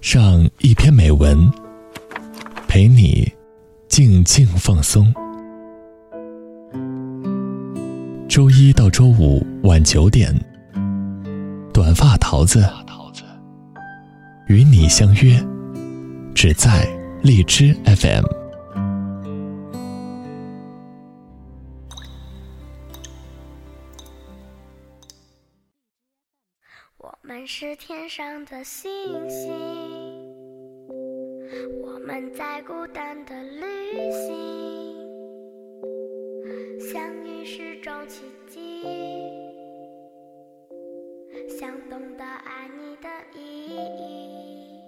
上一篇美文，陪你静静放松。周一到周五晚九点，短发桃子与你相约，只在荔枝 FM。我们是天上的星星，在孤单的旅行，相遇是种奇迹，想懂得爱你的意义。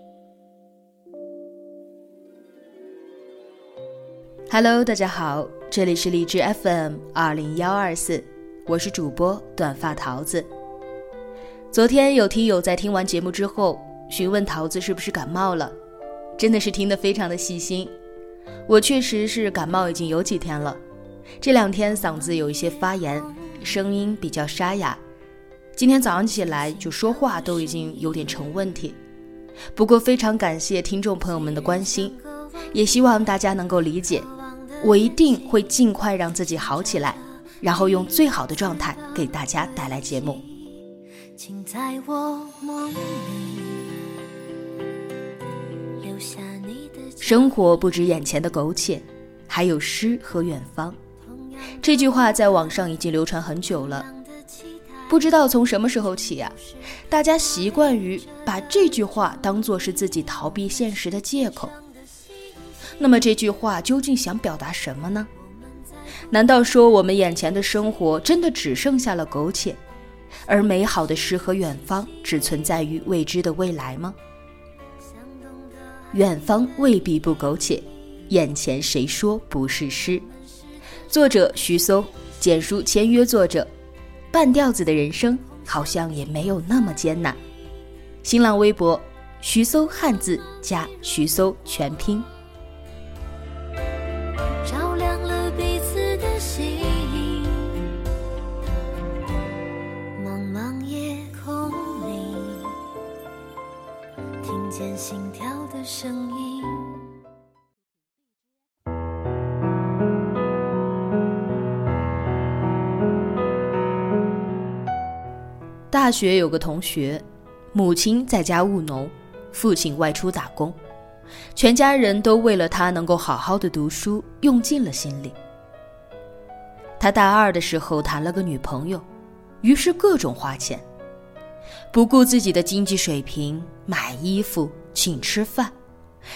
Hello，大家好，这里是荔枝 FM 二零幺二四，我是主播短发桃子。昨天有听友在听完节目之后询问桃子是不是感冒了，真的是听得非常的细心。我确实是感冒已经有几天了，这两天嗓子有一些发炎，声音比较沙哑。今天早上起来就说话都已经有点成问题。不过非常感谢听众朋友们的关心，也希望大家能够理解，我一定会尽快让自己好起来，然后用最好的状态给大家带来节目。请在我梦里生活不止眼前的苟且，还有诗和远方。这句话在网上已经流传很久了，不知道从什么时候起啊、大家习惯于把这句话当做是自己逃避现实的借口。那么这句话究竟想表达什么呢？难道说我们眼前的生活真的只剩下了苟且，而美好的诗和远方只存在于未知的未来吗？远方未必不苟且，眼前谁说不是诗？作者徐松，简书签约作者。半吊子的人生好像也没有那么艰难。新浪微博徐搜汉字加徐搜全拼。声音。大学有个同学，母亲在家务农，父亲外出打工，全家人都为了他能够好好的读书，用尽了心力。他大二的时候谈了个女朋友，于是各种花钱，不顾自己的经济水平，买衣服、请吃饭，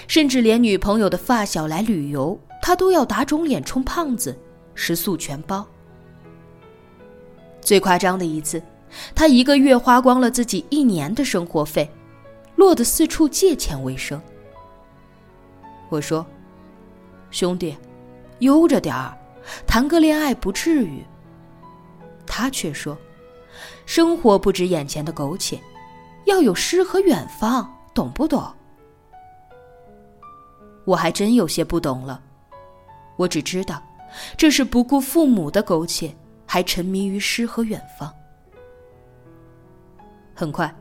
甚至连女朋友的发小来旅游，他都要打肿脸充胖子，食宿全包。最夸张的一次。他一个月花光了自己一年的生活费，落得四处借钱为生。我说：“兄弟，悠着点儿，谈个恋爱不至于。”他却说：“生活不止眼前的苟且，要有诗和远方，懂不懂？”我还真有些不懂了，我只知道，这是不顾父母的苟且，还沉迷于诗和远方。很快，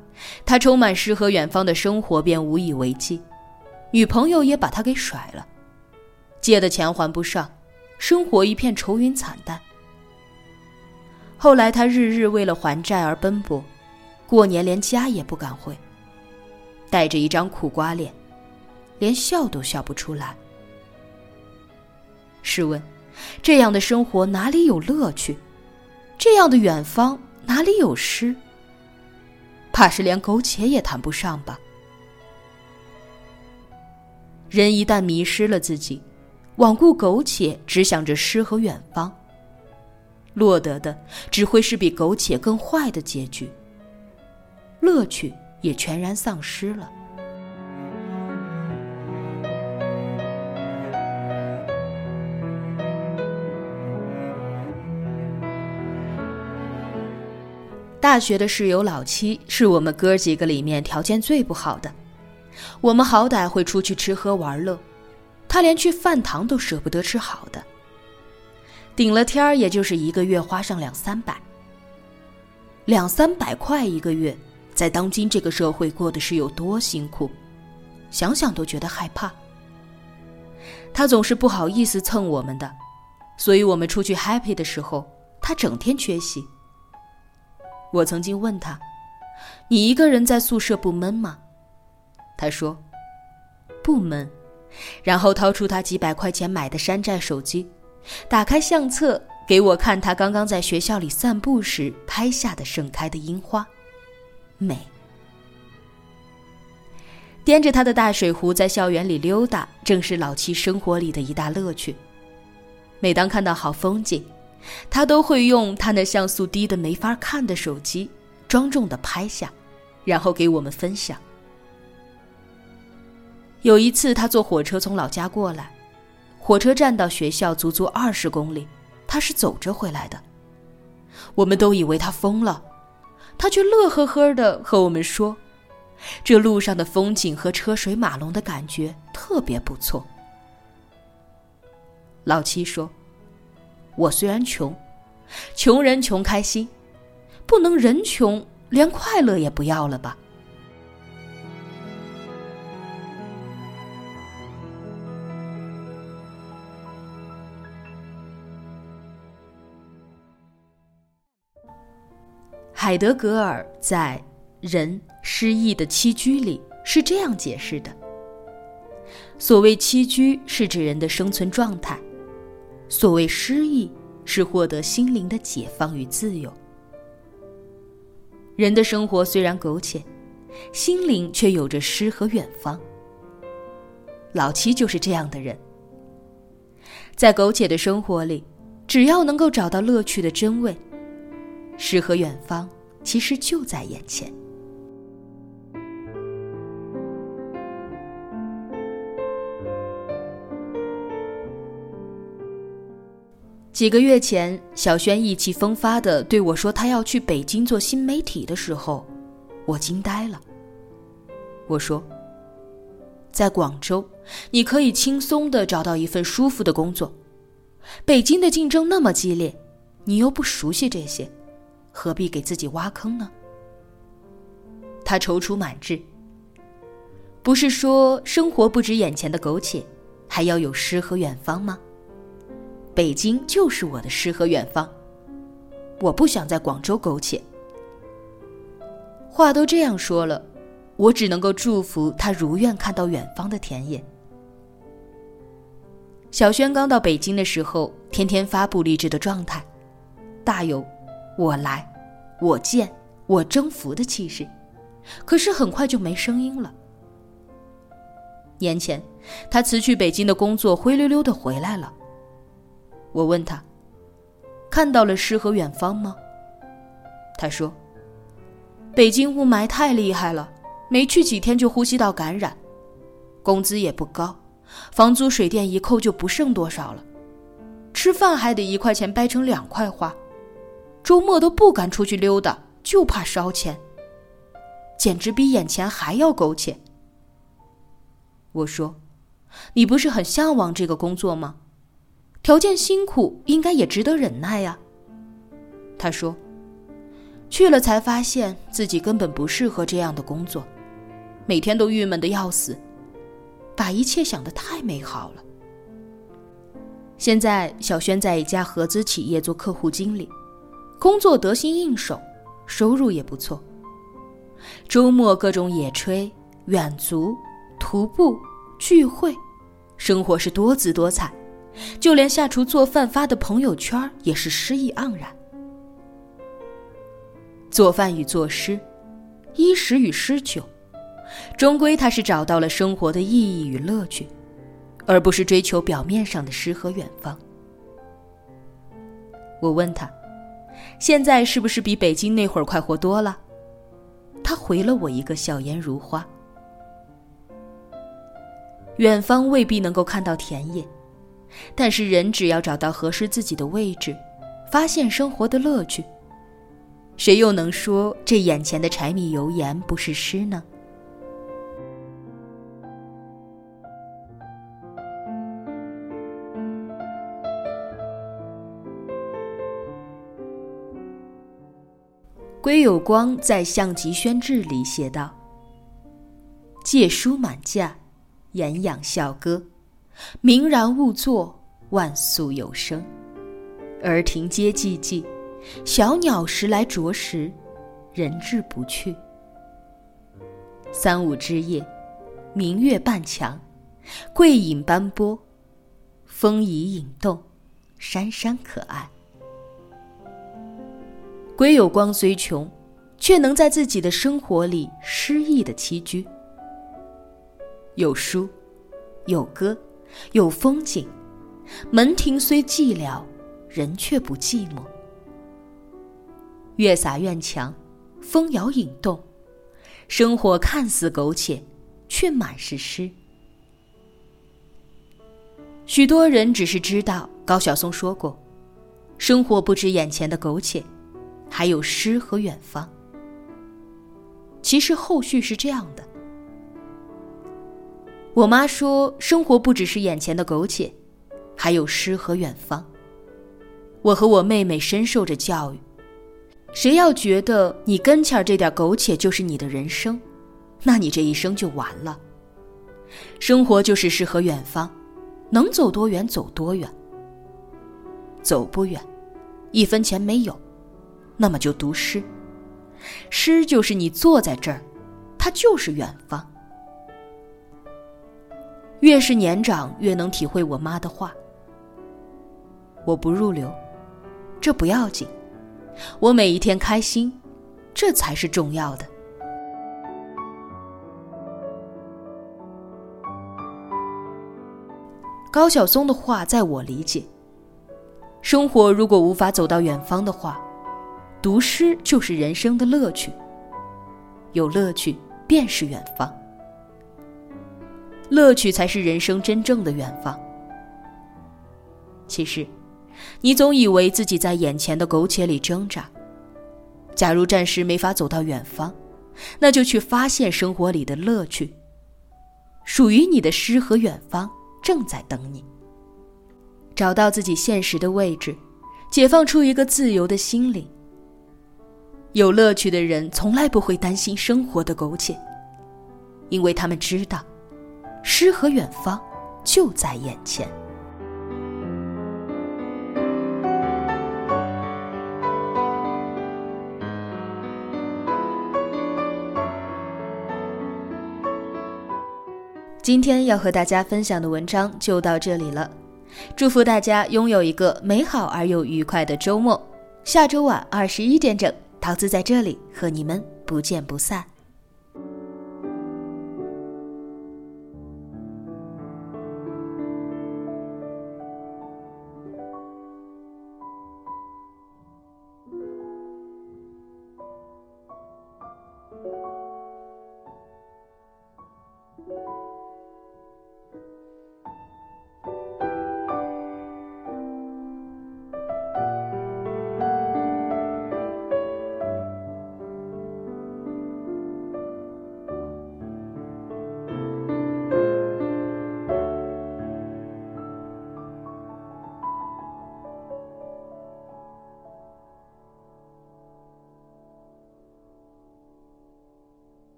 他充满诗和远方的生活便无以为继，女朋友也把他给甩了，借的钱还不上，生活一片愁云惨淡。后来他日日为了还债而奔波，过年连家也不敢回，带着一张苦瓜脸，连笑都笑不出来。试问，这样的生活哪里有乐趣？这样的远方哪里有诗？怕是连苟且也谈不上吧。人一旦迷失了自己，罔顾苟且，只想着诗和远方，落得的只会是比苟且更坏的结局，乐趣也全然丧失了。大学的室友老七是我们哥几个里面条件最不好的，我们好歹会出去吃喝玩乐，他连去饭堂都舍不得吃好的。顶了天儿，也就是一个月花上两三百，两三百块一个月，在当今这个社会过的是有多辛苦，想想都觉得害怕。他总是不好意思蹭我们的，所以我们出去 happy 的时候，他整天缺席。我曾经问他：“你一个人在宿舍不闷吗？”他说：“不闷。”然后掏出他几百块钱买的山寨手机，打开相册给我看他刚刚在学校里散步时拍下的盛开的樱花，美。掂着他的大水壶在校园里溜达，正是老七生活里的一大乐趣。每当看到好风景，他都会用他那像素低的没法看的手机，庄重的拍下，然后给我们分享。有一次，他坐火车从老家过来，火车站到学校足足二十公里，他是走着回来的。我们都以为他疯了，他却乐呵呵的和我们说。这路上的风景和车水马龙的感觉特别不错。老七说：“我虽然穷，穷人穷开心，不能人穷连快乐也不要了吧？”海德格尔在。人失意的栖居里是这样解释的：所谓栖居是指人的生存状态，所谓失意是获得心灵的解放与自由。人的生活虽然苟且，心灵却有着诗和远方。老七就是这样的人，在苟且的生活里，只要能够找到乐趣的真味，诗和远方其实就在眼前。几个月前，小轩意气风发的对我说：“他要去北京做新媒体的时候，我惊呆了。”我说：“在广州，你可以轻松的找到一份舒服的工作。北京的竞争那么激烈，你又不熟悉这些，何必给自己挖坑呢？”他踌躇满志。不是说生活不止眼前的苟且，还要有诗和远方吗？北京就是我的诗和远方，我不想在广州苟且。话都这样说了，我只能够祝福他如愿看到远方的田野。小轩刚到北京的时候，天天发布励志的状态，大有“我来，我见，我征服”的气势，可是很快就没声音了。年前，他辞去北京的工作，灰溜溜的回来了。我问他：“看到了诗和远方吗？”他说：“北京雾霾太厉害了，没去几天就呼吸道感染，工资也不高，房租水电一扣就不剩多少了，吃饭还得一块钱掰成两块花，周末都不敢出去溜达，就怕烧钱，简直比眼前还要苟且。”我说：“你不是很向往这个工作吗？”条件辛苦，应该也值得忍耐呀。他说：“去了才发现自己根本不适合这样的工作，每天都郁闷的要死，把一切想得太美好了。”现在，小轩在一家合资企业做客户经理，工作得心应手，收入也不错。周末各种野炊、远足、徒步、聚会，生活是多姿多彩。就连下厨做饭发的朋友圈也是诗意盎然。做饭与作诗，衣食与诗酒，终归他是找到了生活的意义与乐趣，而不是追求表面上的诗和远方。我问他，现在是不是比北京那会儿快活多了？他回了我一个笑颜如花。远方未必能够看到田野。但是人只要找到合适自己的位置，发现生活的乐趣，谁又能说这眼前的柴米油盐不是诗呢？归有光在《项籍轩志》里写道：“借书满架，言养笑歌，明然勿作，万宿有声。而庭皆寂寂，小鸟时来啄食，人至不去。三五之夜，明月半墙，桂影斑驳，风移影动，山山可爱。归有光虽穷，却能在自己的生活里诗意的栖居。有书，有歌，有风景，门庭虽寂寥，人却不寂寞。月洒院墙，风摇影动，生活看似苟且，却满是诗。许多人只是知道高晓松说过：“生活不止眼前的苟且。”还有诗和远方。其实后续是这样的：我妈说，生活不只是眼前的苟且，还有诗和远方。我和我妹妹深受着教育，谁要觉得你跟前儿这点苟且就是你的人生，那你这一生就完了。生活就是诗和远方，能走多远走多远。走不远，一分钱没有。那么就读诗，诗就是你坐在这儿，它就是远方。越是年长，越能体会我妈的话。我不入流，这不要紧，我每一天开心，这才是重要的。高晓松的话，在我理解，生活如果无法走到远方的话。读诗就是人生的乐趣，有乐趣便是远方，乐趣才是人生真正的远方。其实，你总以为自己在眼前的苟且里挣扎，假如暂时没法走到远方，那就去发现生活里的乐趣。属于你的诗和远方正在等你。找到自己现实的位置，解放出一个自由的心灵。有乐趣的人从来不会担心生活的苟且，因为他们知道，诗和远方就在眼前。今天要和大家分享的文章就到这里了，祝福大家拥有一个美好而又愉快的周末。下周晚二十一点整。桃子在这里和你们不见不散。